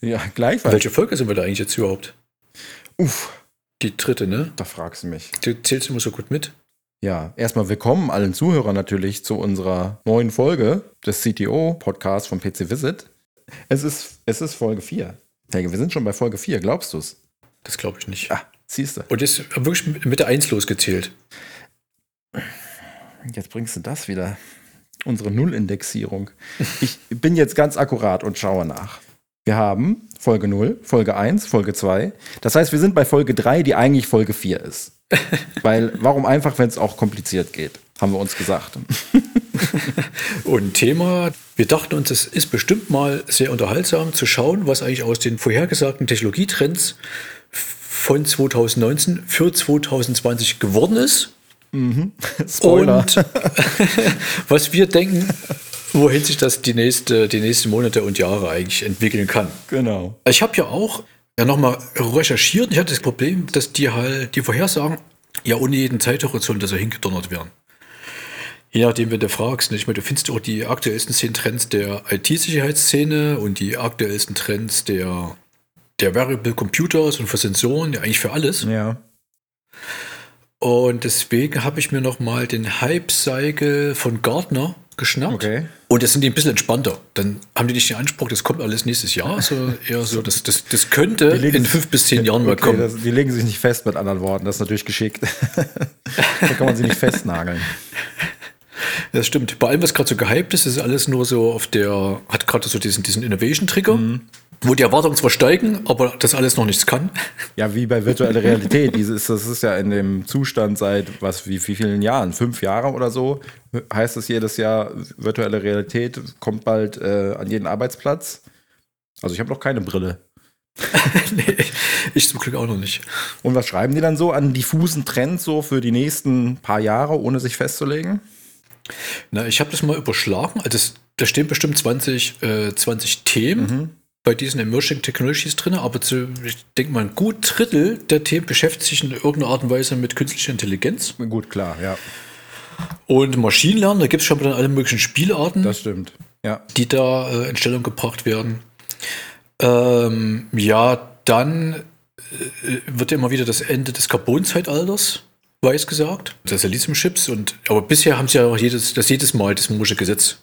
Ja, gleichfalls. Welche Folge sind wir da eigentlich jetzt überhaupt? Uff. Die dritte, ne? Da fragst du mich. Du zählst immer so gut mit. Ja, erstmal willkommen allen Zuhörern natürlich zu unserer neuen Folge des CTO-Podcasts von PC Visit. Es ist, es ist Folge 4. Helge, wir sind schon bei Folge 4, glaubst du es? Das glaube ich nicht. Ah, siehst du. Und ist wirklich mit der 1 losgezählt. Jetzt bringst du das wieder. Unsere Nullindexierung. Ich bin jetzt ganz akkurat und schaue nach. Wir haben Folge 0, Folge 1, Folge 2. Das heißt, wir sind bei Folge 3, die eigentlich Folge 4 ist. Weil, warum einfach, wenn es auch kompliziert geht, haben wir uns gesagt. Und Thema, wir dachten uns, es ist bestimmt mal sehr unterhaltsam zu schauen, was eigentlich aus den vorhergesagten Technologietrends von 2019 für 2020 geworden ist. Mhm. Spoiler. Und was wir denken, wohin sich das die, nächste, die nächsten Monate und Jahre eigentlich entwickeln kann. Genau. Ich habe ja auch ja, nochmal recherchiert. Ich hatte das Problem, dass die halt die Vorhersagen ja ohne jeden Zeithorizont so hingedonnert werden. Je nachdem, wenn du fragst, ich meine, du findest auch die aktuellsten zehn Trends der IT-Sicherheitsszene und die aktuellsten Trends der, der Variable Computers und für Sensoren, ja eigentlich für alles. Ja. Und deswegen habe ich mir nochmal den Hype-Cycle von Gartner geschnappt. Okay. Und das sind die ein bisschen entspannter. Dann haben die nicht den Anspruch, das kommt alles nächstes Jahr. So eher so, das, das, das könnte in fünf bis zehn Jahren mal okay, kommen. Das, die legen sich nicht fest, mit anderen Worten. Das ist natürlich geschickt. da kann man sie nicht festnageln. Das stimmt. Bei allem, was gerade so gehypt ist, ist alles nur so auf der, hat gerade so diesen, diesen Innovation-Trigger. Mhm wo die Erwartungen zwar steigen, aber das alles noch nichts kann. Ja, wie bei virtueller Realität. Dieses, das ist ja in dem Zustand seit was, wie, wie vielen Jahren? Fünf Jahre oder so heißt es jedes Jahr, virtuelle Realität kommt bald äh, an jeden Arbeitsplatz. Also ich habe noch keine Brille. nee, ich zum Glück auch noch nicht. Und was schreiben die dann so an diffusen Trends so für die nächsten paar Jahre, ohne sich festzulegen? Na, ich habe das mal überschlagen. Also da stehen bestimmt 20, äh, 20 Themen. Mhm bei diesen Emerging Technologies drin, aber zu, ich denke mal, ein gut Drittel der Themen beschäftigt sich in irgendeiner Art und Weise mit künstlicher Intelligenz. Gut, klar, ja. Und Maschinenlernen, da gibt es schon dann alle möglichen Spielarten. Das stimmt, ja. Die da äh, in Stellung gebracht werden. Ähm, ja, dann äh, wird ja immer wieder das Ende des Carbon-Zeitalters weiß gesagt. Das ist Lithium-Chips und aber bisher haben sie ja auch jedes, das jedes Mal das Morsche Gesetz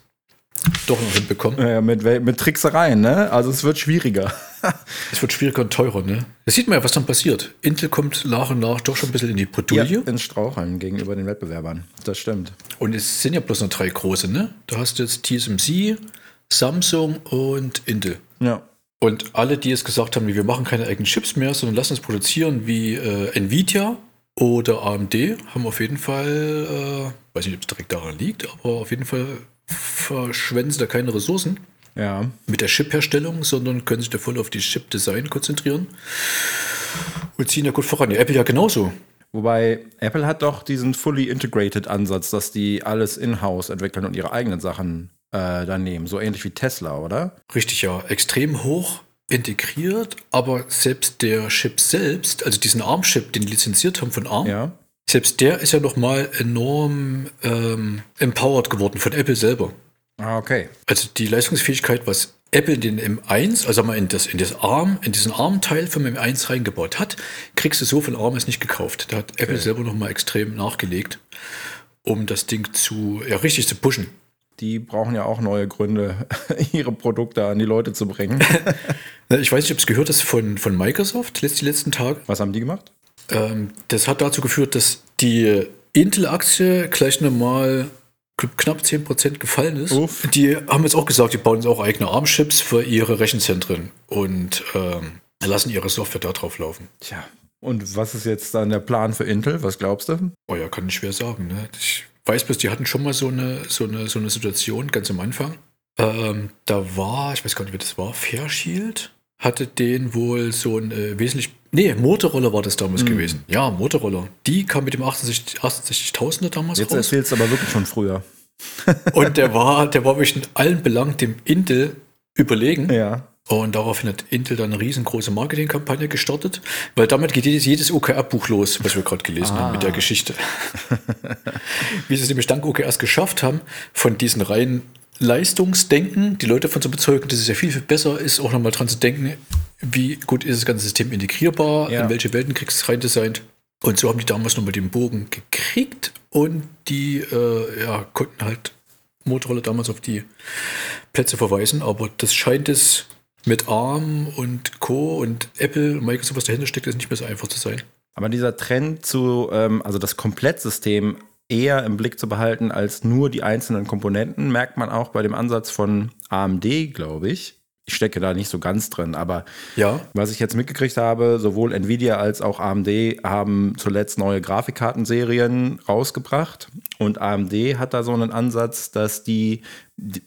doch noch hinbekommen. Ja, mit, mit Tricksereien, ne? Also es wird schwieriger. es wird schwieriger und teurer, ne? Das sieht man ja, was dann passiert. Intel kommt nach und nach doch schon ein bisschen in die Bredouille. Ja, ins Straucheln gegenüber den Wettbewerbern. Das stimmt. Und es sind ja bloß noch drei große, ne? Da hast du jetzt TSMC, Samsung und Intel. Ja. Und alle, die jetzt gesagt haben, wir machen keine eigenen Chips mehr, sondern lassen es produzieren wie äh, Nvidia oder AMD, haben auf jeden Fall, äh, weiß nicht, ob es direkt daran liegt, aber auf jeden Fall verschwenden sie da keine Ressourcen ja. mit der Chip-Herstellung, sondern können sich da voll auf die Chip-Design konzentrieren und ziehen da gut voran. Ja, Apple ja genauso. Wobei Apple hat doch diesen fully integrated Ansatz, dass die alles in-house entwickeln und ihre eigenen Sachen äh, dann nehmen. So ähnlich wie Tesla, oder? Richtig, ja. Extrem hoch integriert, aber selbst der Chip selbst, also diesen ARM-Chip, den die lizenziert haben von ARM, ja. Selbst der ist ja noch mal enorm ähm, empowered geworden von Apple selber. Ah, okay. Also die Leistungsfähigkeit, was Apple in den M1, also mal in das, in das ARM, in diesen ARM-Teil vom M1 reingebaut hat, kriegst du so von ARM es nicht gekauft. Da hat okay. Apple selber noch mal extrem nachgelegt, um das Ding zu, ja, richtig zu pushen. Die brauchen ja auch neue Gründe, ihre Produkte an die Leute zu bringen. ich weiß nicht, ob es gehört ist von, von Microsoft die letzten Tage. Was haben die gemacht? Ähm, das hat dazu geführt, dass die Intel-Aktie gleich nochmal knapp 10% gefallen ist. Uff. Die haben jetzt auch gesagt, die bauen jetzt auch eigene ARM-Chips für ihre Rechenzentren und ähm, lassen ihre Software da drauf laufen. Tja, und was ist jetzt dann der Plan für Intel? Was glaubst du? Oh ja, kann ich schwer sagen. Ne? Ich weiß bloß, die hatten schon mal so eine, so eine, so eine Situation ganz am Anfang. Ähm, da war, ich weiß gar nicht, wie das war, Fairshield hatte den wohl so ein äh, wesentlich. Nee, Motorroller war das damals gewesen. Ja, Motorroller. Die kam mit dem 68 68.000er damals Jetzt raus. erzählst du aber wirklich schon früher. Und der war, der war wirklich in allen Belangen dem Intel überlegen. Ja. Und daraufhin hat Intel dann eine riesengroße Marketingkampagne gestartet, weil damit geht jedes, jedes OKR-Buch los, was wir gerade gelesen haben mit der Geschichte. Wie sie es nämlich dank OKRs geschafft haben, von diesen reinen Leistungsdenken, die Leute davon zu bezeugen, dass es ja viel, viel besser ist, auch nochmal dran zu denken, wie gut ist das ganze System integrierbar, Ja. in welche Welten kriegst du es reindesignt. Und so haben die damals nochmal den Bogen gekriegt und die äh, ja, konnten halt Motorola damals auf die Plätze verweisen, aber das scheint es mit ARM und Co. und Apple und Microsoft, was dahinter steckt, ist nicht mehr so einfach zu sein. Aber dieser Trend zu, ähm, also das Komplettsystem eher im Blick zu behalten als nur die einzelnen Komponenten, merkt man auch bei dem Ansatz von AMD, glaube ich. Ich stecke da nicht so ganz drin, aber Ja, was ich jetzt mitgekriegt habe, sowohl Nvidia als auch AMD haben zuletzt neue Grafikkartenserien rausgebracht. Und AMD hat da so einen Ansatz, dass die,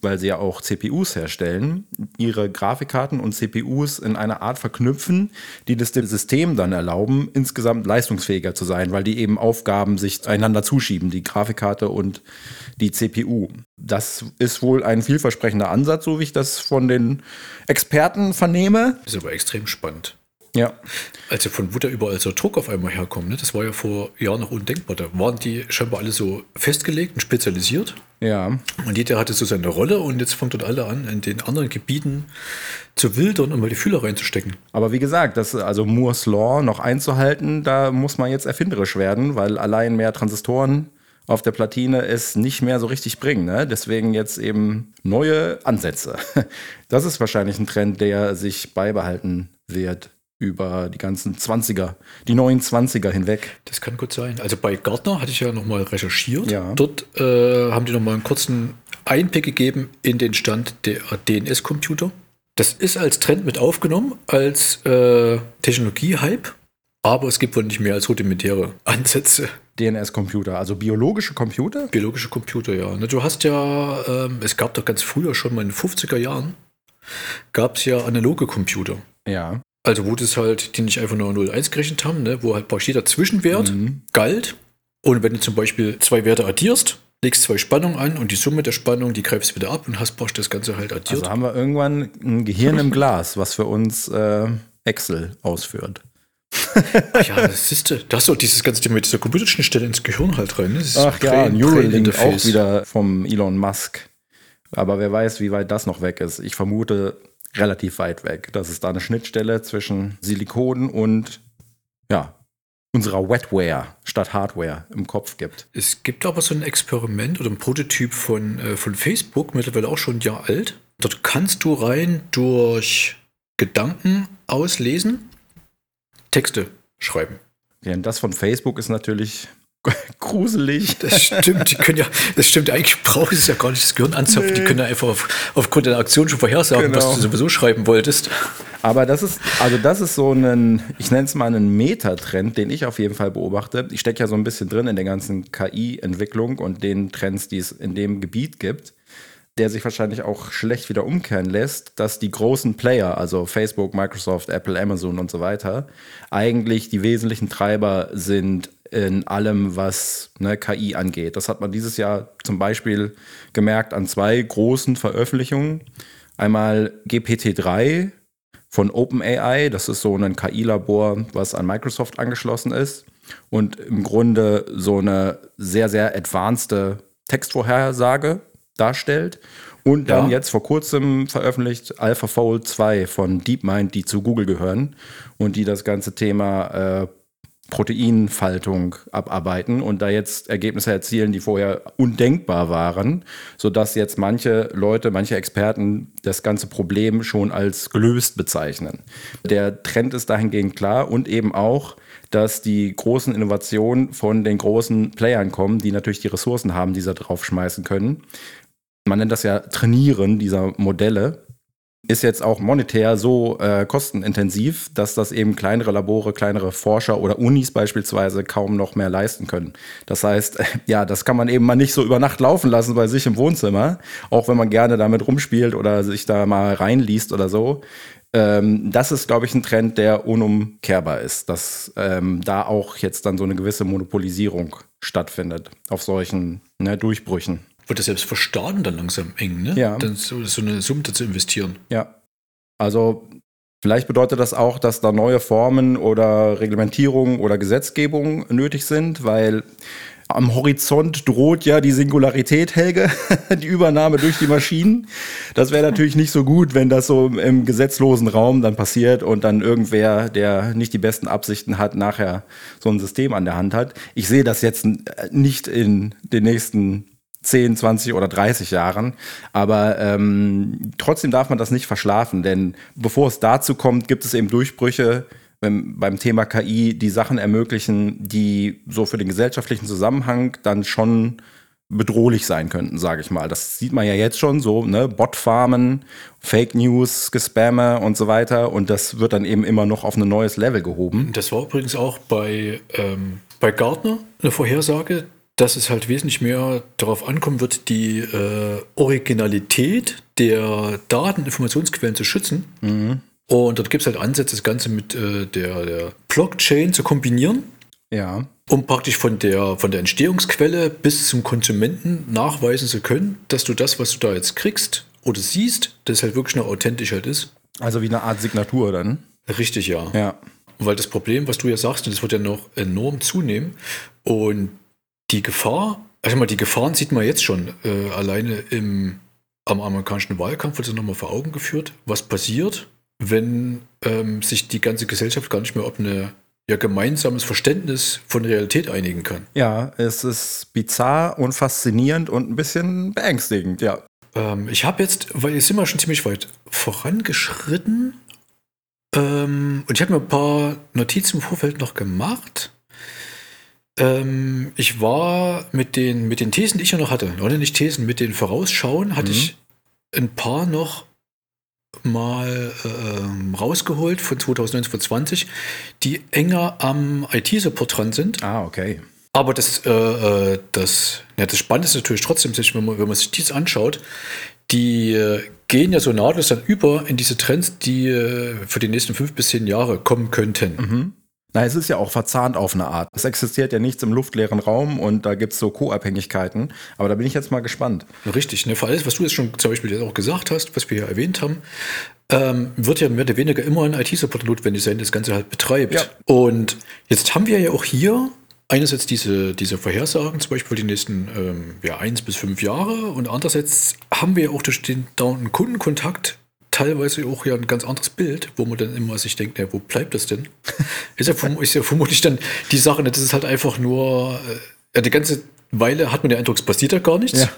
weil sie ja auch CPUs herstellen, ihre Grafikkarten und CPUs in einer Art verknüpfen, die das dem System dann erlauben, insgesamt leistungsfähiger zu sein, weil die eben Aufgaben sich einander zuschieben, die Grafikkarte und die CPU. Das ist wohl ein vielversprechender Ansatz, so wie ich das von den Experten vernehme. ist aber extrem spannend. Ja. Also von wo da überall so Druck auf einmal herkommt, ne? das war ja vor Jahren noch undenkbar. Da waren die scheinbar alle so festgelegt und spezialisiert. Ja, Und jeder hatte so seine Rolle und jetzt fangen dort alle an, in den anderen Gebieten zu wildern und mal die Fühler reinzustecken. aber wie gesagt, das also Moore's Law noch einzuhalten, da muss man jetzt erfinderisch werden, weil allein mehr Transistoren auf der Platine es nicht mehr so richtig bringen. Ne? Deswegen jetzt eben neue Ansätze. Das ist wahrscheinlich ein Trend, der sich beibehalten wird über die ganzen 20er, die neuen 20er hinweg. Das kann gut sein. Also bei Gartner hatte ich ja nochmal recherchiert. Ja. Dort äh, haben die nochmal einen kurzen Einblick gegeben in den Stand der DNS-Computer. Das ist als Trend mit aufgenommen, als äh, Technologie-Hype. Aber es gibt wohl nicht mehr als rudimentäre Ansätze. DNS-Computer, also biologische Computer? Biologische Computer, ja. Du hast ja, ähm, es gab doch ganz früher schon mal in den 50er Jahren, gab es ja analoge Computer. Ja. Also wo das halt, die nicht einfach nur 0,1 gerechnet haben, ne, wo halt praktisch jeder Zwischenwert Mhm. galt. Und wenn du zum Beispiel zwei Werte addierst, legst zwei Spannungen an und die Summe der Spannung, die greifst wieder ab und hast praktisch das Ganze halt addiert. Also haben wir irgendwann ein Gehirn im Glas, was für uns äh, Excel ausführt. Ja, das ist, da hast du auch dieses ganze Thema mit dieser Computerschnittstelle ins Gehirn halt rein. Ne? Das ist Ach ja, Neuralink auch wieder vom Elon Musk. Aber wer weiß, wie weit das noch weg ist. Ich vermute relativ weit weg, dass es da eine Schnittstelle zwischen Silikon und ja, unserer Wetware statt Hardware im Kopf gibt. Es gibt aber so ein Experiment oder ein Prototyp von, äh, von Facebook, mittlerweile auch schon ein Jahr alt. Dort kannst du rein durch Gedanken auslesen, Texte schreiben. Während das von Facebook ist natürlich gruselig. Das stimmt, die können ja, das stimmt, eigentlich braucht es ja gar nicht das Gehirn anzapfen. Die können ja einfach auf, aufgrund der Aktion schon vorhersagen, Genau. was du sowieso schreiben wolltest. Aber das ist, also das ist so ein, ich nenne es mal einen Metatrend, den ich auf jeden Fall beobachte. Ich stecke ja so ein bisschen drin in der ganzen KI-Entwicklung und den Trends, die es in dem Gebiet gibt, der sich wahrscheinlich auch schlecht wieder umkehren lässt, dass die großen Player, also Facebook, Microsoft, Apple, Amazon und so weiter, eigentlich die wesentlichen Treiber sind in allem, was ne, KI angeht. Das hat man dieses Jahr zum Beispiel gemerkt an zwei großen Veröffentlichungen. Einmal GPT-3, von OpenAI. Das ist so ein KI-Labor, was an Microsoft angeschlossen ist und im Grunde so eine sehr, sehr advanced Textvorhersage darstellt. Und dann Ja. jetzt vor kurzem veröffentlicht AlphaFold 2 von DeepMind, die zu Google gehören und die das ganze Thema äh, Proteinfaltung abarbeiten und da jetzt Ergebnisse erzielen, die vorher undenkbar waren, sodass jetzt manche Leute, manche Experten das ganze Problem schon als gelöst bezeichnen. Der Trend ist dahingehend klar und eben auch, dass die großen Innovationen von den großen Playern kommen, die natürlich die Ressourcen haben, die sie draufschmeißen können. Man nennt das ja Trainieren dieser Modelle. Ist jetzt auch monetär so äh, kostenintensiv, dass das eben kleinere Labore, kleinere Forscher oder Unis beispielsweise kaum noch mehr leisten können. Das heißt, ja, das kann man eben mal nicht so über Nacht laufen lassen bei sich im Wohnzimmer, auch wenn man gerne damit rumspielt oder sich da mal reinliest oder so. Ähm, das ist, glaube ich, ein Trend, der unumkehrbar ist, dass ähm, da auch jetzt dann so eine gewisse Monopolisierung stattfindet auf solchen ne, Durchbrüchen. Wird das selbst für Staaten dann langsam eng, ne? Ja. Dann so, so eine Summe zu investieren. Ja. Also vielleicht bedeutet das auch, dass da neue Formen oder Reglementierungen oder Gesetzgebung nötig sind, weil am Horizont droht ja die Singularität, Helge, die Übernahme durch die Maschinen. Das wäre natürlich nicht so gut, wenn das so im gesetzlosen Raum dann passiert und dann irgendwer, der nicht die besten Absichten hat, nachher so ein System an der Hand hat. Ich sehe das jetzt nicht in den nächsten 10, 20 oder 30 Jahren. Aber ähm, trotzdem darf man das nicht verschlafen, denn bevor es dazu kommt, gibt es eben Durchbrüche beim, beim Thema KI, die Sachen ermöglichen, die so für den gesellschaftlichen Zusammenhang dann schon bedrohlich sein könnten, sage ich mal. Das sieht man ja jetzt schon so, ne? Botfarmen, Fake News, Gespammer und so weiter. Und das wird dann eben immer noch auf ein neues Level gehoben. Das war übrigens auch bei, ähm, bei Gartner eine Vorhersage, dass es halt wesentlich mehr darauf ankommen wird, die äh, Originalität der Daten, Informationsquellen zu schützen. Mhm. Und dort gibt es halt Ansätze, das Ganze mit äh, der, der Blockchain zu kombinieren. Ja. Um praktisch von der, von der Entstehungsquelle bis zum Konsumenten nachweisen zu können, dass du das, was du da jetzt kriegst oder siehst, das halt wirklich noch authentisch halt ist. Also wie eine Art Signatur dann. Richtig, ja. Ja. Weil das Problem, was du ja sagst, und das wird ja noch enorm zunehmen. Und die Gefahr, also mal die Gefahren sieht man jetzt schon äh, alleine im, am amerikanischen Wahlkampf, wird es nochmal vor Augen geführt, was passiert, wenn ähm, sich die ganze Gesellschaft gar nicht mehr auf ein ja, gemeinsames Verständnis von Realität einigen kann. Ja, es ist bizarr und faszinierend und ein bisschen beängstigend, ja. Ähm, ich habe jetzt, weil jetzt sind wir schon ziemlich weit vorangeschritten ähm, und ich habe mir ein paar Notizen im Vorfeld noch gemacht. Ähm, ich war mit den, mit den Thesen, die ich ja noch hatte, oder nicht Thesen, mit den Vorausschauen, hatte mhm. ich ein paar noch mal äh, rausgeholt von 2019, von 20, die enger am IT-Support dran sind. Ah, okay. Aber das, äh, äh, das, ja, das Spannende ist natürlich trotzdem, wenn man, wenn man sich dies anschaut, die äh, gehen ja so nahtlos dann über in diese Trends, die äh, für die nächsten fünf bis zehn Jahre kommen könnten. Mhm. Na, es ist ja auch verzahnt auf eine Art. Es existiert ja nichts im luftleeren Raum und da gibt es so Co-Abhängigkeiten. Aber da bin ich jetzt mal gespannt. Richtig, ne? Vor allem, was du jetzt schon zum Beispiel auch gesagt hast, was wir hier erwähnt haben, ähm, wird ja mehr oder weniger immer ein IT-Support notwendig sein, das Ganze halt betreibt. Ja. Und jetzt haben wir ja auch hier einerseits diese, diese Vorhersagen, zum Beispiel die nächsten ähm, ja, eins bis fünf Jahre und andererseits haben wir ja auch durch den dauernden Kundenkontakt teilweise auch ja ein ganz anderes Bild, wo man dann immer sich denkt, ja, wo bleibt das denn? ist, ja ist ja vermutlich dann die Sache, das ist halt einfach nur, äh, ja, die ganze Weile hat man den Eindruck, es passiert ja gar nichts. Ja.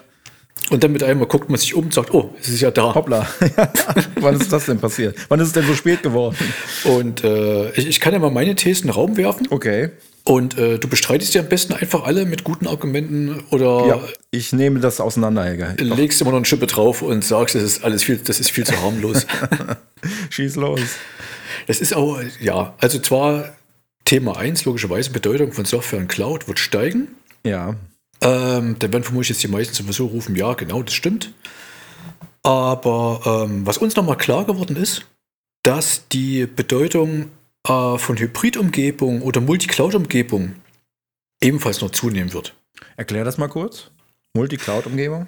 Und dann mit einmal guckt man sich um und sagt, oh, es ist ja da. Hoppla. Wann ist das denn passiert? Wann ist es denn so spät geworden? Und äh, ich, ich, kann ja mal meine Thesen in den Raum werfen. Okay. Und äh, du bestreitest ja am besten einfach alle mit guten Argumenten oder. Ja, ich nehme das auseinander, Helga. Legst immer noch eine Schippe drauf und sagst, das ist alles viel, das ist viel zu harmlos. Schieß los. Das ist auch, ja, also zwar Thema 1, logischerweise Bedeutung von Software und Cloud wird steigen. Ja. Ähm, da werden vermutlich jetzt die meisten sowieso rufen, ja, genau, das stimmt. Aber ähm, was uns nochmal klar geworden ist, dass die Bedeutung äh, von Hybrid-Umgebung oder Multi-Cloud-Umgebung ebenfalls noch zunehmen wird. Erklär das mal kurz. Multi-Cloud-Umgebung?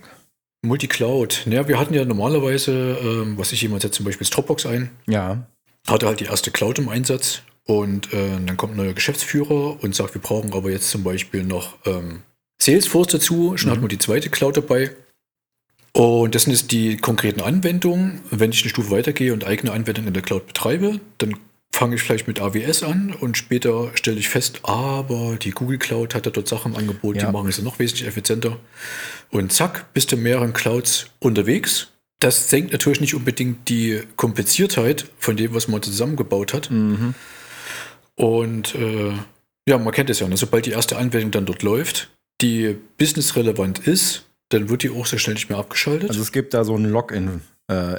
Multi-Cloud. Ja, wir hatten ja normalerweise, ähm, was ich jemand setzt zum Beispiel Dropbox ein. Ja. Hatte halt die erste Cloud im Einsatz und äh, dann kommt ein neuer Geschäftsführer und sagt, wir brauchen aber jetzt zum Beispiel noch ähm, Salesforce dazu. Schon mhm. hat man die zweite Cloud dabei. Und das sind jetzt die konkreten Anwendungen. Wenn ich eine Stufe weitergehe und eigene Anwendungen in der Cloud betreibe, dann fange ich vielleicht mit AWS an und später stelle ich fest, aber die Google Cloud hat ja dort Sachen im Angebot, ja. die machen es noch wesentlich effizienter. Und zack, bist du in mehreren Clouds unterwegs. Das senkt natürlich nicht unbedingt die Kompliziertheit von dem, was man zusammengebaut hat. Mhm. Und äh, ja, man kennt es ja, ne? sobald die erste Anwendung dann dort läuft, die businessrelevant ist, dann wird die auch sehr schnell nicht mehr abgeschaltet. Also es gibt da so ein Login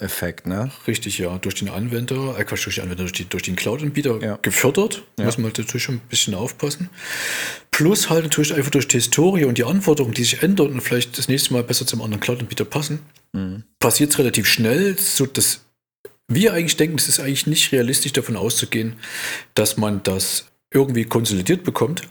Effekt, ne? Richtig, ja. Durch den Anwender, äh Quatsch, durch den Anwender, durch, die, durch den Cloud-Anbieter Ja. gefördert. Ja. Muss man halt natürlich schon ein bisschen aufpassen. Plus halt natürlich einfach durch die Historie und die Anforderungen, die sich ändern und vielleicht das nächste Mal besser zum anderen Cloud-Anbieter passen, passiert es relativ schnell, so dass wir eigentlich denken, es ist eigentlich nicht realistisch davon auszugehen, dass man das irgendwie konsolidiert bekommt.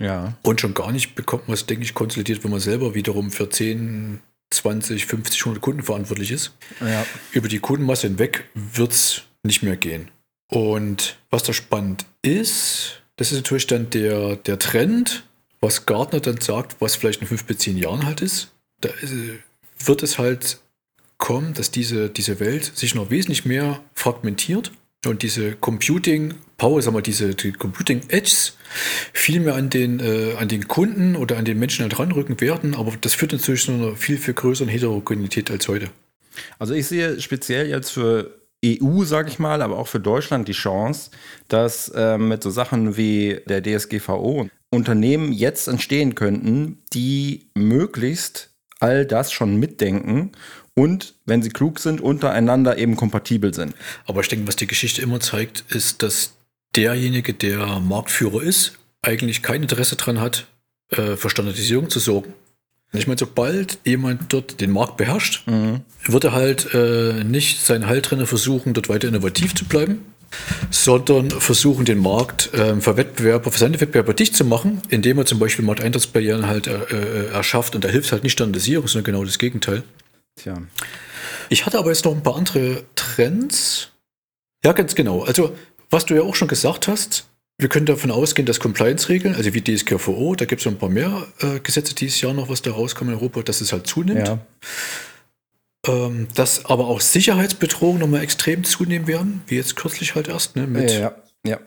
Ja. Und schon gar nicht bekommt man es, denke ich, konsolidiert, wenn man selber wiederum für 10, 20, 50, 100 Kunden verantwortlich ist. Ja. Über die Kundenmasse hinweg wird es nicht mehr gehen. Und was da spannend ist, das ist natürlich dann der, der Trend, was Gartner dann sagt, was vielleicht in fünf bis zehn Jahren halt ist. Da wird es halt kommen, dass diese, diese Welt sich noch wesentlich mehr fragmentiert und diese Computing Power, sagen wir, diese die Computing Edges viel mehr an den, äh, an den Kunden oder an den Menschen halt ranrücken werden, aber das führt natürlich zu einer viel, viel größeren Heterogenität als heute. Also ich sehe speziell jetzt für EU, sage ich mal, aber auch für Deutschland die Chance, dass ähm, mit so Sachen wie der DSGVO Unternehmen jetzt entstehen könnten, die möglichst all das schon mitdenken und, wenn sie klug sind, untereinander eben kompatibel sind. Aber ich denke, was die Geschichte immer zeigt, ist, dass derjenige, der Marktführer ist, eigentlich kein Interesse daran hat, äh, für Standardisierung zu sorgen. Ich meine, sobald jemand dort den Markt beherrscht, wird er halt äh, nicht seinen Halt drin versuchen, dort weiter innovativ zu bleiben, sondern versuchen, den Markt äh, für Wettbewerber, für seine Wettbewerber dicht zu machen, indem er zum Beispiel Markteintrittsbarrieren halt äh, äh, erschafft. Und da hilft halt nicht Standardisierung, sondern genau das Gegenteil. Tja. Ich hatte aber jetzt noch ein paar andere Trends. Ja, ganz genau. Also, was du ja auch schon gesagt hast, wir können davon ausgehen, dass Compliance-Regeln, also wie DSGVO, da gibt es ein paar mehr äh, Gesetze dieses Jahr noch, was da rauskommen in Europa, dass es halt zunimmt. Ja. Ähm, dass aber auch Sicherheitsbedrohungen nochmal extrem zunehmen werden, wie jetzt kürzlich halt erst, ne, mit Ja. Ja.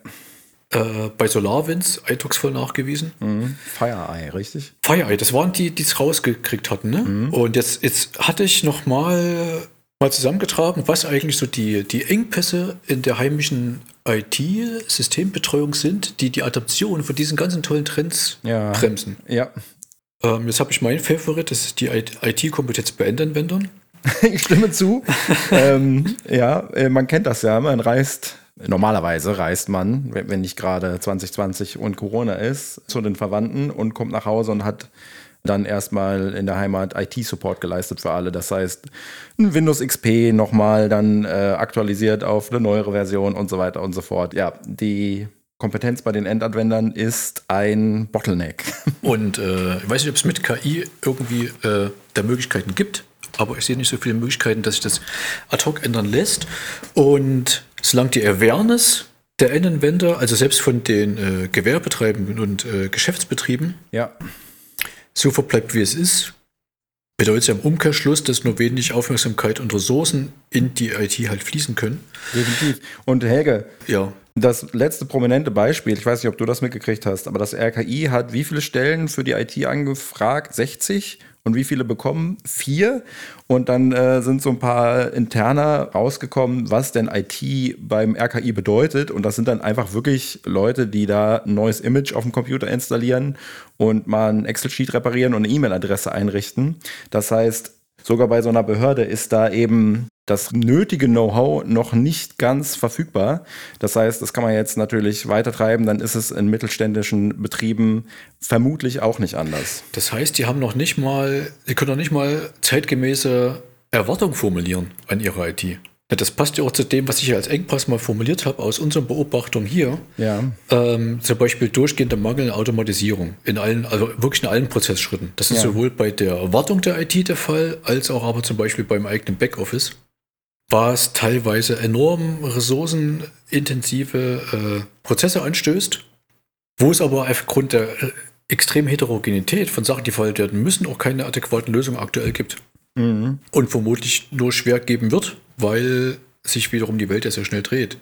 äh, bei SolarWinds eindrucksvoll nachgewiesen. Mhm. FireEye, richtig? FireEye, das waren die, die es rausgekriegt hatten. Ne? Und jetzt, jetzt hatte ich noch mal, mal zusammengetragen, was eigentlich so die, die Engpässe in der heimischen IT-Systembetreuung sind, die die Adaption von diesen ganzen tollen Trends Ja. bremsen. Ja. Ähm, jetzt habe ich mein Favorit, das ist die IT-Kompetenz bei Endanwendern. Ich stimme zu. ähm, ja, äh, man kennt das ja. Man reist, normalerweise reist man, wenn wenn nicht gerade 2020 und Corona ist, zu den Verwandten und kommt nach Hause und hat dann erstmal in der Heimat IT-Support geleistet für alle. Das heißt, ein Windows XP nochmal dann äh, aktualisiert auf eine neuere Version und so weiter und so fort. Ja, die Kompetenz bei den Endanwendern ist ein Bottleneck. Und äh, ich weiß nicht, ob es mit KI irgendwie äh, da Möglichkeiten gibt, aber ich sehe nicht so viele Möglichkeiten, dass sich das ad hoc ändern lässt. Und solange die Awareness der Endanwender, also selbst von den äh, Gewerbetreibenden und äh, Geschäftsbetrieben, ja, so verbleibt, wie es ist, bedeutet es ja im Umkehrschluss, dass nur wenig Aufmerksamkeit und Ressourcen in die IT halt fließen können. definitiv. Und Helge, Ja, Das letzte prominente Beispiel, ich weiß nicht, ob du das mitgekriegt hast, aber das RKI hat wie viele Stellen für die IT angefragt? 60? Und wie viele bekommen? Vier. Und dann äh, sind so ein paar interner rausgekommen, was denn IT beim RKI bedeutet. Und das sind dann einfach wirklich Leute, die da ein neues Image auf dem Computer installieren und mal ein Excel-Sheet reparieren und eine E-Mail-Adresse einrichten. Das heißt, sogar bei so einer Behörde ist da eben das nötige Know-how noch nicht ganz verfügbar. Das heißt, das kann man jetzt natürlich weitertreiben, dann ist es in mittelständischen Betrieben vermutlich auch nicht anders. das heißt, die haben noch nicht mal, die können noch nicht mal zeitgemäße Erwartungen formulieren an ihre IT. Ja, das passt ja auch zu dem, was ich ja als Engpass mal formuliert habe aus unseren Beobachtungen hier. Ja. Ähm, zum Beispiel durchgehender Mangel an Automatisierung in allen, also wirklich in allen Prozessschritten. Das ist Ja. sowohl bei der Erwartung der IT der Fall, als auch aber zum Beispiel beim eigenen Backoffice, was teilweise enorm ressourcenintensive äh, Prozesse anstößt, wo es aber aufgrund der äh, extremen Heterogenität von Sachen, die verwaltet werden müssen, auch keine adäquaten Lösungen aktuell gibt. Mhm. Und vermutlich nur schwer geben wird, weil sich wiederum die Welt ja sehr schnell dreht.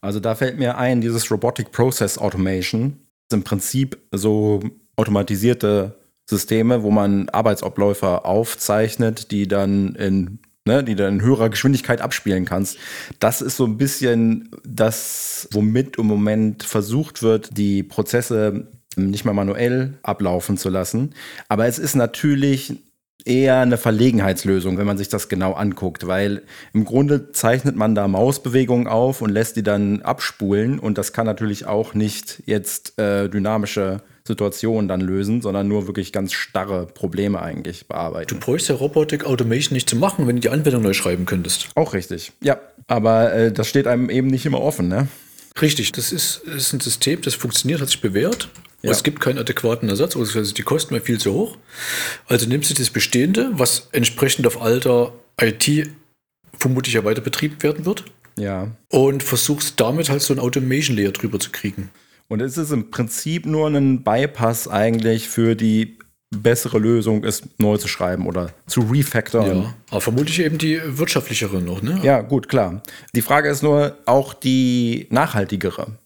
Also da fällt mir ein, dieses Robotic Process Automation ist im Prinzip so automatisierte Systeme, wo man Arbeitsabläufe aufzeichnet, die dann in ne, die dann in höherer Geschwindigkeit abspielen kannst. Das ist so ein bisschen das, womit im Moment versucht wird, die Prozesse nicht mehr manuell ablaufen zu lassen. Aber es ist natürlich eher eine Verlegenheitslösung, wenn man sich das genau anguckt, weil im Grunde zeichnet man da Mausbewegungen auf und lässt die dann abspulen und das kann natürlich auch nicht jetzt äh, dynamische Situationen dann lösen, sondern nur wirklich ganz starre Probleme eigentlich bearbeiten. Du bräuchst ja Robotic Automation nicht zu machen, wenn du die Anwendung neu schreiben könntest. Auch richtig, ja. Aber äh, das steht einem eben nicht immer offen, ne? Richtig, das ist, ist ein System, das funktioniert, hat sich bewährt. Ja. Es gibt keinen adäquaten Ersatz, also die Kosten wären viel zu hoch. Also nimmst du das Bestehende, was entsprechend auf alter IT vermutlich ja weiter betrieben werden wird, Ja. und versuchst damit halt so ein Automation Layer drüber zu kriegen. Und es ist im Prinzip nur ein Bypass eigentlich für die bessere Lösung, es neu zu schreiben oder zu refactoren. Ja, aber vermutlich eben die wirtschaftlichere noch, ne? Ja, gut, klar. Die Frage ist nur auch die nachhaltigere.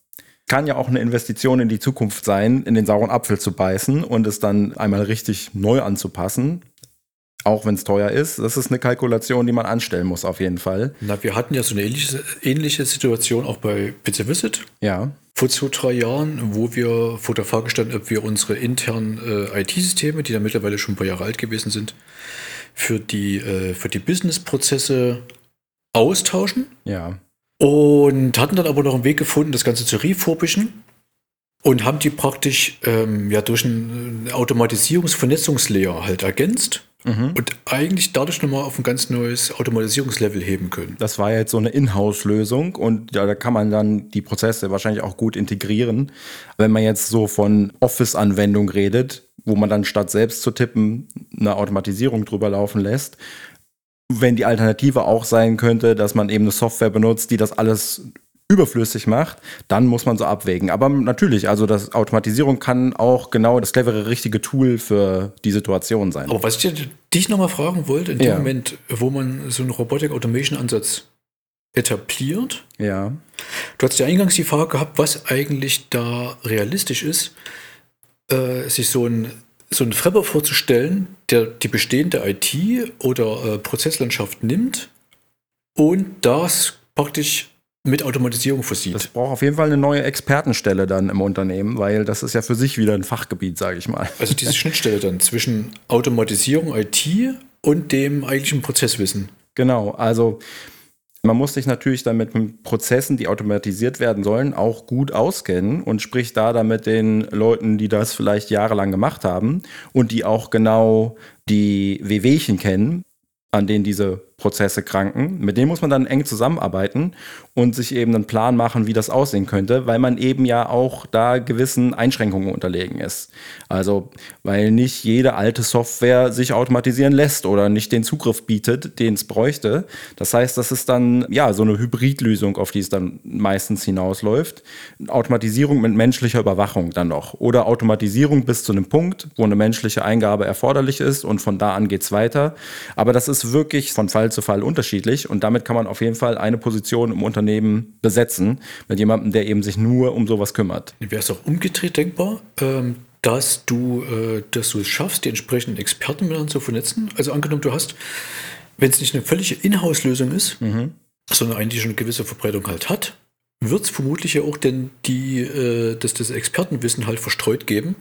Kann ja auch eine Investition in die Zukunft sein, in den sauren Apfel zu beißen und es dann einmal richtig neu anzupassen. Auch wenn es teuer ist. Das ist eine Kalkulation, die man anstellen muss, auf jeden Fall. Na, wir hatten ja so eine ähnliche, ähnliche Situation auch bei PC Visit Ja. vor zwei, drei Jahren, wo wir vor der Frage standen, ob wir unsere internen äh, IT-Systeme, die da mittlerweile schon ein paar Jahre alt gewesen sind, für die, äh, für die Business-Prozesse austauschen Ja. und hatten dann aber noch einen Weg gefunden, das Ganze zu refurbischen und haben die praktisch ähm, ja durch ein äh, Automatisierungs-Vernetzungslayer halt ergänzt und eigentlich dadurch nochmal auf ein ganz neues Automatisierungslevel heben können. Das war jetzt so eine Inhouse-Lösung und ja, da kann man dann die Prozesse wahrscheinlich auch gut integrieren. Wenn man jetzt so von Office-Anwendung redet, wo man dann statt selbst zu tippen eine Automatisierung drüber laufen lässt, wenn die Alternative auch sein könnte, dass man eben eine Software benutzt, die das alles überflüssig macht, dann muss man so abwägen. Aber natürlich, also das Automatisierung kann auch genau das clevere, richtige Tool für die Situation sein. Aber was ich dich nochmal fragen wollte, in dem Ja. Moment, wo man so einen Robotic Automation Ansatz etabliert, Ja. du hast ja eingangs die Frage gehabt, was eigentlich da realistisch ist, äh, sich so ein so einen Frepper vorzustellen, der die bestehende IT oder äh, Prozesslandschaft nimmt und das praktisch mit Automatisierung Das versieht. braucht auf jeden Fall eine neue Expertenstelle dann im Unternehmen, weil das ist ja für sich wieder ein Fachgebiet, sage ich mal. Also diese Schnittstelle dann zwischen Automatisierung, IT und dem eigentlichen Prozesswissen. Genau, also man muss sich natürlich dann mit Prozessen, die automatisiert werden sollen, auch gut auskennen und spricht da dann mit den Leuten, die das vielleicht jahrelang gemacht haben und die auch genau die Wehwehchen kennen, an denen diese Prozesse kranken. Mit denen muss man dann eng zusammenarbeiten und sich eben einen Plan machen, wie das aussehen könnte, weil man eben ja auch da gewissen Einschränkungen unterlegen ist. Also, weil nicht jede alte Software sich automatisieren lässt oder nicht den Zugriff bietet, den es bräuchte. Das heißt, das ist dann ja so eine Hybridlösung, auf die es dann meistens hinausläuft. Automatisierung mit menschlicher Überwachung dann noch. Oder Automatisierung bis zu einem Punkt, wo eine menschliche Eingabe erforderlich ist und von da an geht's weiter. Aber das ist wirklich von Fall zu Fall unterschiedlich und damit kann man auf jeden Fall eine Position im Unternehmen besetzen mit jemandem, der eben sich nur um sowas kümmert. Wäre es auch umgedreht denkbar, ähm, dass du, äh, dass du es schaffst, die entsprechenden Experten miteinander zu vernetzen? Also angenommen, du hast, wenn es nicht eine völlige Inhouse-Lösung ist, sondern eigentlich schon eine gewisse Verbreitung halt hat, wird es vermutlich ja auch denn die, äh, dass das Expertenwissen halt verstreut geben,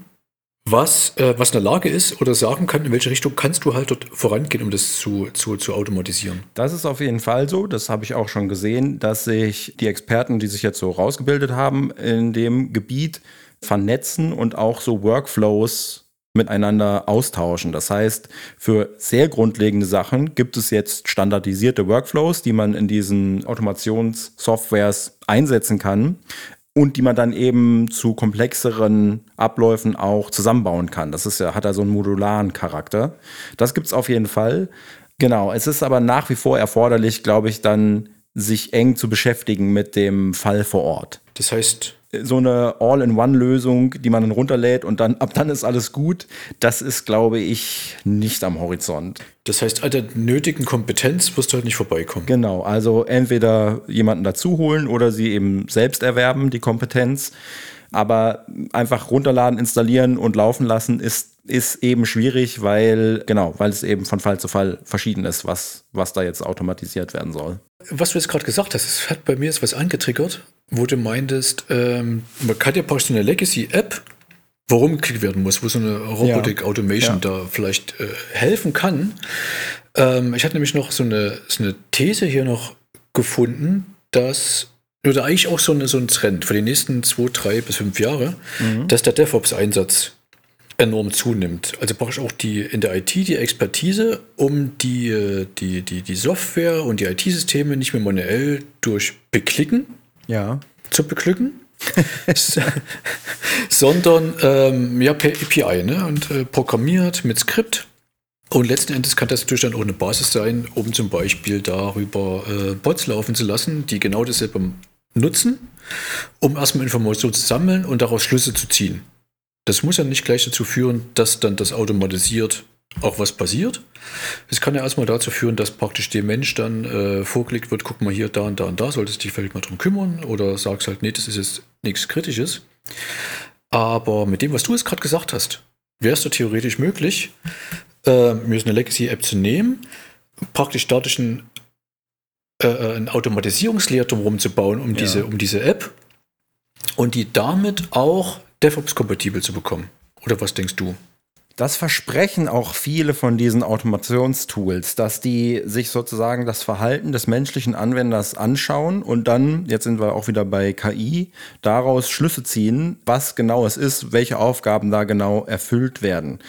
was, äh, was in der Lage ist oder sagen kann, in welche Richtung kannst du halt dort vorangehen, um das zu, zu, zu automatisieren. Das ist auf jeden Fall so. Das habe ich auch schon gesehen, dass sich die Experten, die sich jetzt so rausgebildet haben in dem Gebiet, vernetzen und auch so Workflows miteinander austauschen. Das heißt, für sehr grundlegende Sachen gibt es jetzt standardisierte Workflows, die man in diesen Automationssoftwares einsetzen kann und die man dann eben zu komplexeren Abläufen auch zusammenbauen kann. Das ist ja, hat also einen modularen Charakter. Das gibt es auf jeden Fall. Genau, es ist aber nach wie vor erforderlich, glaube ich, dann sich eng zu beschäftigen mit dem Fall vor Ort. Das heißt, So eine All-in-One-Lösung, die man dann runterlädt und dann ab dann ist alles gut, das ist, glaube ich, nicht am Horizont. das heißt, an der nötigen Kompetenz wirst du halt nicht vorbeikommen. Genau, also entweder jemanden dazu holen oder sie eben selbst erwerben, die Kompetenz. Aber einfach runterladen, installieren und laufen lassen ist, ist eben schwierig, weil, genau, weil es eben von Fall zu Fall verschieden ist, was, was da jetzt automatisiert werden soll. Was du jetzt gerade gesagt hast, es hat bei mir jetzt was angetriggert, wo du meintest, ähm, man kann ja praktisch so eine Legacy-App warum geklickt werden muss, wo so eine Robotic Automation Ja. da vielleicht äh, helfen kann. Ähm, ich hatte nämlich noch so eine, so eine These hier noch gefunden, dass, oder eigentlich auch so, eine, so ein Trend für die nächsten zwei, drei bis fünf Jahre, dass der DevOps-Einsatz enorm zunimmt. Also brauche ich auch die in der IT die Expertise, um die, die, die, die Software und die IT-Systeme nicht mehr manuell durch Beklicken Ja. zu beglücken, sondern ähm, ja, per API ne? und äh, programmiert mit Skript. Und letzten Endes kann das natürlich dann auch eine Basis sein, um zum Beispiel darüber äh, Bots laufen zu lassen, die genau dasselbe nutzen, um erstmal Informationen zu sammeln und daraus Schlüsse zu ziehen. Das muss ja nicht gleich dazu führen, dass dann das automatisiert auch was passiert. Es kann ja erstmal dazu führen, dass praktisch dem Mensch dann äh, vorgelegt wird, guck mal hier, da und da und da, solltest du dich vielleicht mal drum kümmern oder sagst halt, nee, das ist jetzt nichts Kritisches. Aber mit dem, was du jetzt gerade gesagt hast, wäre es doch theoretisch möglich, äh, mir so eine Legacy-App zu nehmen, praktisch dadurch ein, äh, äh, ein Automatisierungslayer drumherum zu bauen um, Ja. diese, um diese App und die damit auch DevOps-kompatibel zu bekommen. Oder was denkst du? Das versprechen auch viele von diesen Automationstools, dass die sich sozusagen das Verhalten des menschlichen Anwenders anschauen und dann, jetzt sind wir auch wieder bei KI, daraus Schlüsse ziehen, was genau es ist, welche Aufgaben da genau erfüllt werden.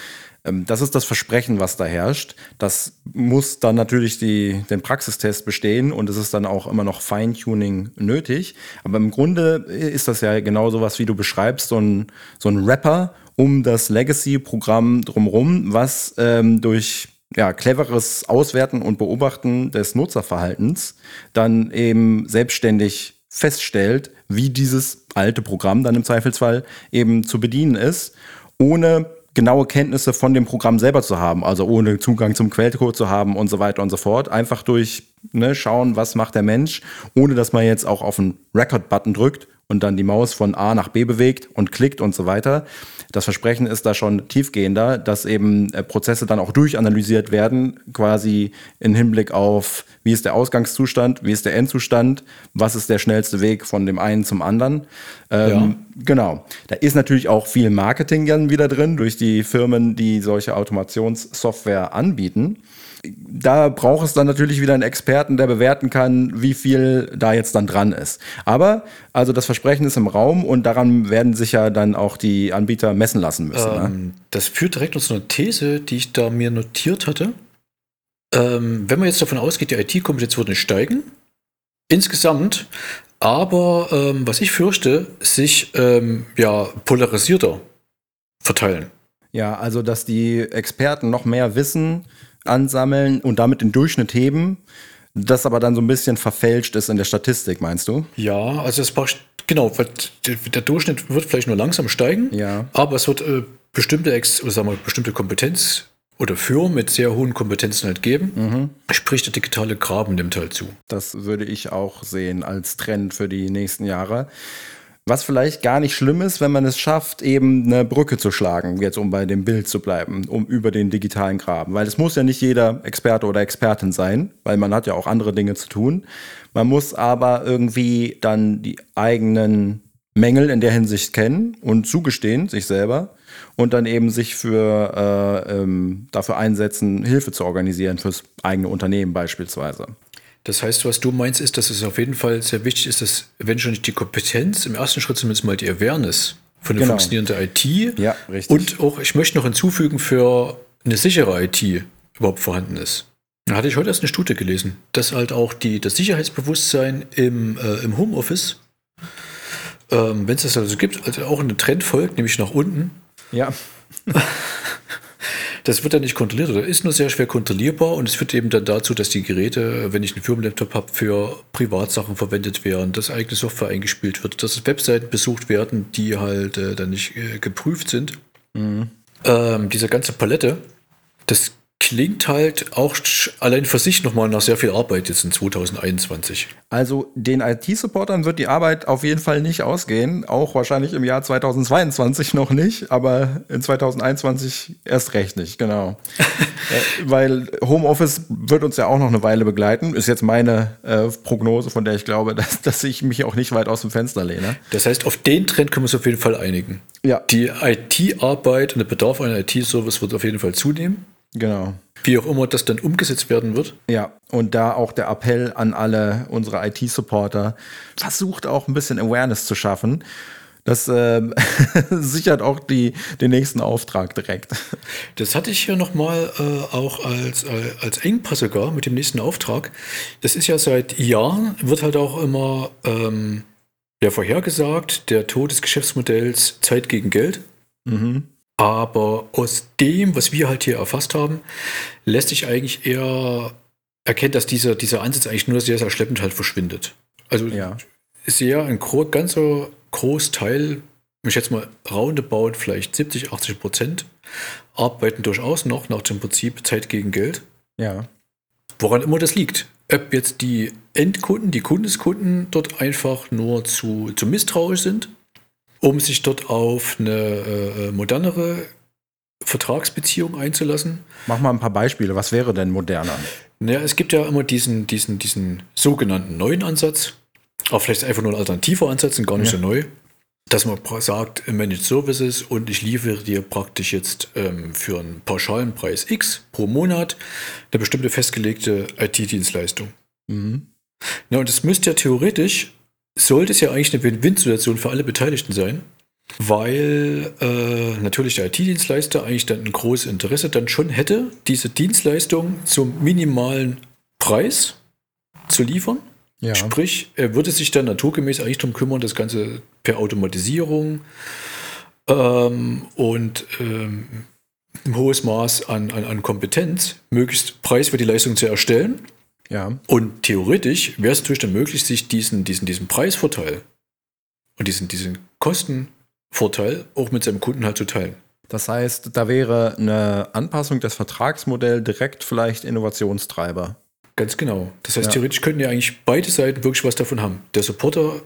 Ähm, Das ist das Versprechen, was da herrscht. Das muss dann natürlich die, den Praxistest bestehen und es ist dann auch immer noch Feintuning nötig. Aber im Grunde ist das ja genau sowas, wie du beschreibst, so ein, so ein Rapper um das Legacy-Programm drumherum, was ähm, durch ja, cleveres Auswerten und Beobachten des Nutzerverhaltens dann eben selbstständig feststellt, wie dieses alte Programm dann im Zweifelsfall eben zu bedienen ist, ohne genaue Kenntnisse von dem Programm selber zu haben, also ohne Zugang zum Quellcode zu haben und so weiter und so fort. Einfach durch ne, schauen, was macht der Mensch, ohne dass man jetzt auch auf einen Record-Button drückt und dann die Maus von A nach B bewegt und klickt und so weiter. Das Versprechen ist da schon tiefgehender, dass eben äh, Prozesse dann auch durchanalysiert werden, quasi im Hinblick auf, wie ist der Ausgangszustand, wie ist der Endzustand, was ist der schnellste Weg von dem einen zum anderen. Ähm, Genau. Da ist natürlich auch viel Marketing dann wieder drin durch die Firmen, die solche Automationssoftware anbieten. Da braucht es dann natürlich wieder einen Experten, der bewerten kann, wie viel da jetzt dann dran ist. Aber also das Versprechen ist im Raum und daran werden sich ja dann auch die Anbieter messen lassen müssen. ne? Ähm, das führt direkt noch zu einer These, die ich da mir notiert hatte. Ähm, wenn man jetzt davon ausgeht, die IT-Kompetenz nicht steigen, insgesamt, aber ähm, was ich fürchte, sich ähm, ja polarisierter verteilen. Ja, also dass die Experten noch mehr Wissen ansammeln und damit den Durchschnitt heben, das aber dann so ein bisschen verfälscht ist in der Statistik, meinst du? Ja, also es braucht, genau, weil der, Durchschnitt wird vielleicht nur langsam steigen, Ja. aber es wird äh, bestimmte, Ex oder sagen wir, bestimmte Kompetenz oder Firmen mit sehr hohen Kompetenzen halt geben. Sprich, der digitale Graben nimmt halt zu. Das würde ich auch sehen als Trend für die nächsten Jahre. Was vielleicht gar nicht schlimm ist, wenn man es schafft, eben eine Brücke zu schlagen, jetzt um bei dem Bild zu bleiben, um über den digitalen Graben. Weil es muss ja nicht jeder Experte oder Expertin sein, weil man hat ja auch andere Dinge zu tun. Man muss aber irgendwie dann die eigenen Mängel in der Hinsicht kennen und zugestehen, sich selber, und dann eben sich für, äh, ähm, dafür einsetzen, Hilfe zu organisieren fürs eigene Unternehmen beispielsweise. Das heißt, was du meinst, ist, dass es auf jeden Fall sehr wichtig ist, dass, wenn schon nicht die Kompetenz, im ersten Schritt zumindest mal die Awareness von der Genau. funktionierenden IT. Ja, richtig. Und auch, ich möchte noch hinzufügen, für eine sichere IT überhaupt vorhanden ist. Da hatte ich heute erst eine Studie gelesen, dass halt auch die, das Sicherheitsbewusstsein im, äh, im Homeoffice, ähm, wenn es das also gibt, also auch einen Trend folgt, nämlich nach unten. Ja, Das wird dann nicht kontrolliert oder ist nur sehr schwer kontrollierbar und es führt eben dann dazu, dass die Geräte, wenn ich einen Firmenlaptop habe, für Privatsachen verwendet werden, dass eigene Software eingespielt wird, dass Webseiten besucht werden, die halt äh, dann nicht äh, geprüft sind. Ähm, diese ganze Palette, das klingt halt auch allein für sich nochmal nach sehr viel Arbeit jetzt in 2021. Also den IT-Supportern wird die Arbeit auf jeden Fall nicht ausgehen, auch wahrscheinlich im Jahr 2022 noch nicht, aber in 2021 erst recht nicht, genau. äh, weil Homeoffice wird uns ja auch noch eine Weile begleiten, ist jetzt meine äh, Prognose, von der ich glaube, dass, dass ich mich auch nicht weit aus dem Fenster lehne. Das heißt, auf den Trend können wir uns auf jeden Fall einigen. Ja. Die IT-Arbeit und der Bedarf an IT-Service wird auf jeden Fall zunehmen. Genau. Wie auch immer das dann umgesetzt werden wird. Ja, und da auch der Appell an alle unsere IT-Supporter, versucht auch ein bisschen Awareness zu schaffen. Das äh, sichert auch die, den nächsten Auftrag direkt. Das hatte ich hier nochmal äh, auch als, äh, als Engpass sogar mit dem nächsten Auftrag. Das ist ja seit Jahren, wird halt auch immer ähm, ja, vorhergesagt, der Tod des Geschäftsmodells Zeit gegen Geld. Mhm. Aber aus dem, was wir halt hier erfasst haben, lässt sich eigentlich eher erkennen, dass dieser, dieser Ansatz eigentlich nur sehr, sehr schleppend halt verschwindet. Also ja. sehr ein ganzer Großteil, ich schätze mal roundabout vielleicht 70, 80 Prozent, arbeiten durchaus noch nach dem Prinzip Zeit gegen Geld. Ja. Woran immer das liegt. Ob jetzt die Endkunden, die Kundeskunden dort einfach nur zu, zu misstrauisch sind um sich dort auf eine äh, äh, modernere Vertragsbeziehung einzulassen. Mach mal ein paar Beispiele. Was wäre denn moderner? Naja, es gibt ja immer diesen, diesen, diesen sogenannten neuen Ansatz, auch vielleicht einfach nur ein alternativer Ansatz und gar nicht ja. so neu, dass man sagt, Managed Services und ich liefere dir praktisch jetzt ähm, für einen pauschalen Preis X pro Monat eine bestimmte festgelegte IT-Dienstleistung. Mhm. Ja, und es müsste ja theoretisch sollte es ja eigentlich eine Win-Win-Situation für alle Beteiligten sein, weil äh, natürlich der IT-Dienstleister eigentlich dann ein großes Interesse dann schon hätte, diese Dienstleistung zum minimalen Preis zu liefern. Ja. Sprich, er würde sich dann naturgemäß eigentlich darum kümmern, das Ganze per Automatisierung ähm, und ähm, ein hohes Maß an, an, an Kompetenz möglichst Preis für die Leistung zu erstellen ja. Und theoretisch wäre es natürlich dann möglich, sich diesen, diesen, diesen Preisvorteil und diesen, diesen Kostenvorteil auch mit seinem Kunden halt zu teilen. Das heißt, da wäre eine Anpassung des Vertragsmodells direkt vielleicht Innovationstreiber. Ganz genau. Das heißt, ja. theoretisch könnten ja eigentlich beide Seiten wirklich was davon haben. Der Supporter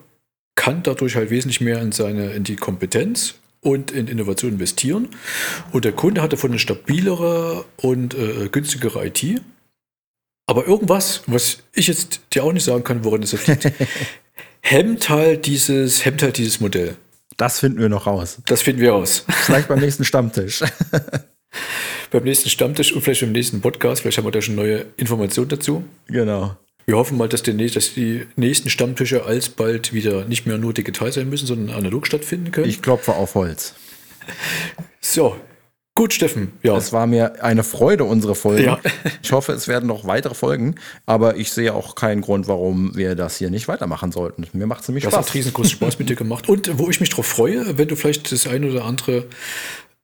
kann dadurch halt wesentlich mehr in seine, in die Kompetenz und in Innovation investieren. Und der Kunde hat davon eine stabilere und äh, günstigere IT. Aber irgendwas, was ich jetzt dir auch nicht sagen kann, woran es liegt, hemmt halt dieses, hemmt halt dieses Modell. Das finden wir noch raus. Das finden wir raus. Vielleicht beim nächsten Stammtisch. beim nächsten Stammtisch und vielleicht beim nächsten Podcast. Vielleicht haben wir da schon neue Informationen dazu. Genau. Wir hoffen mal, dass die, dass die nächsten Stammtische alsbald wieder nicht mehr nur digital sein müssen, sondern analog stattfinden können. Ich klopfe auf Holz. So, Gut, Steffen. Ja. Es war mir eine Freude, unsere Folge. Ja. Ich hoffe, es werden noch weitere Folgen, aber ich sehe auch keinen Grund, warum wir das hier nicht weitermachen sollten. Mir macht es nämlich das Spaß. Das hat riesengroßen Spaß mit dir gemacht. Und wo ich mich drauf freue, wenn du vielleicht das ein oder andere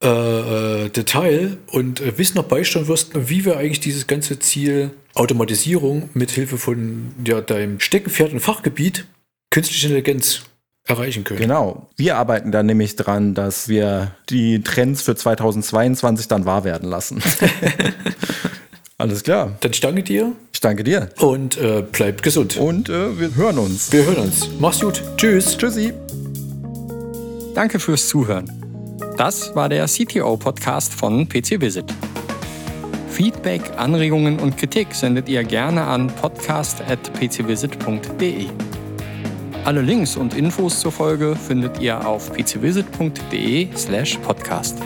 äh, äh, Detail und äh, Wissen noch beisteuern wirst, wie wir eigentlich dieses ganze Ziel Automatisierung mit Hilfe von ja, deinem Steckenpferd und Fachgebiet künstliche Intelligenz erreichen können. Genau. Wir arbeiten da nämlich dran, dass wir die Trends für 2022 dann wahr werden lassen. Alles klar. Dann ich danke dir. Ich danke dir. Und äh, bleibt gesund. Und äh, wir hören uns. Wir hören uns. Mach's gut. Tschüss. Tschüssi. Danke fürs Zuhören. Das war der CTO-Podcast von PC Visit. Feedback, Anregungen und Kritik sendet ihr gerne an podcast.pcvisit.de. Alle Links und Infos zur Folge findet ihr auf pcvisit.de/podcast.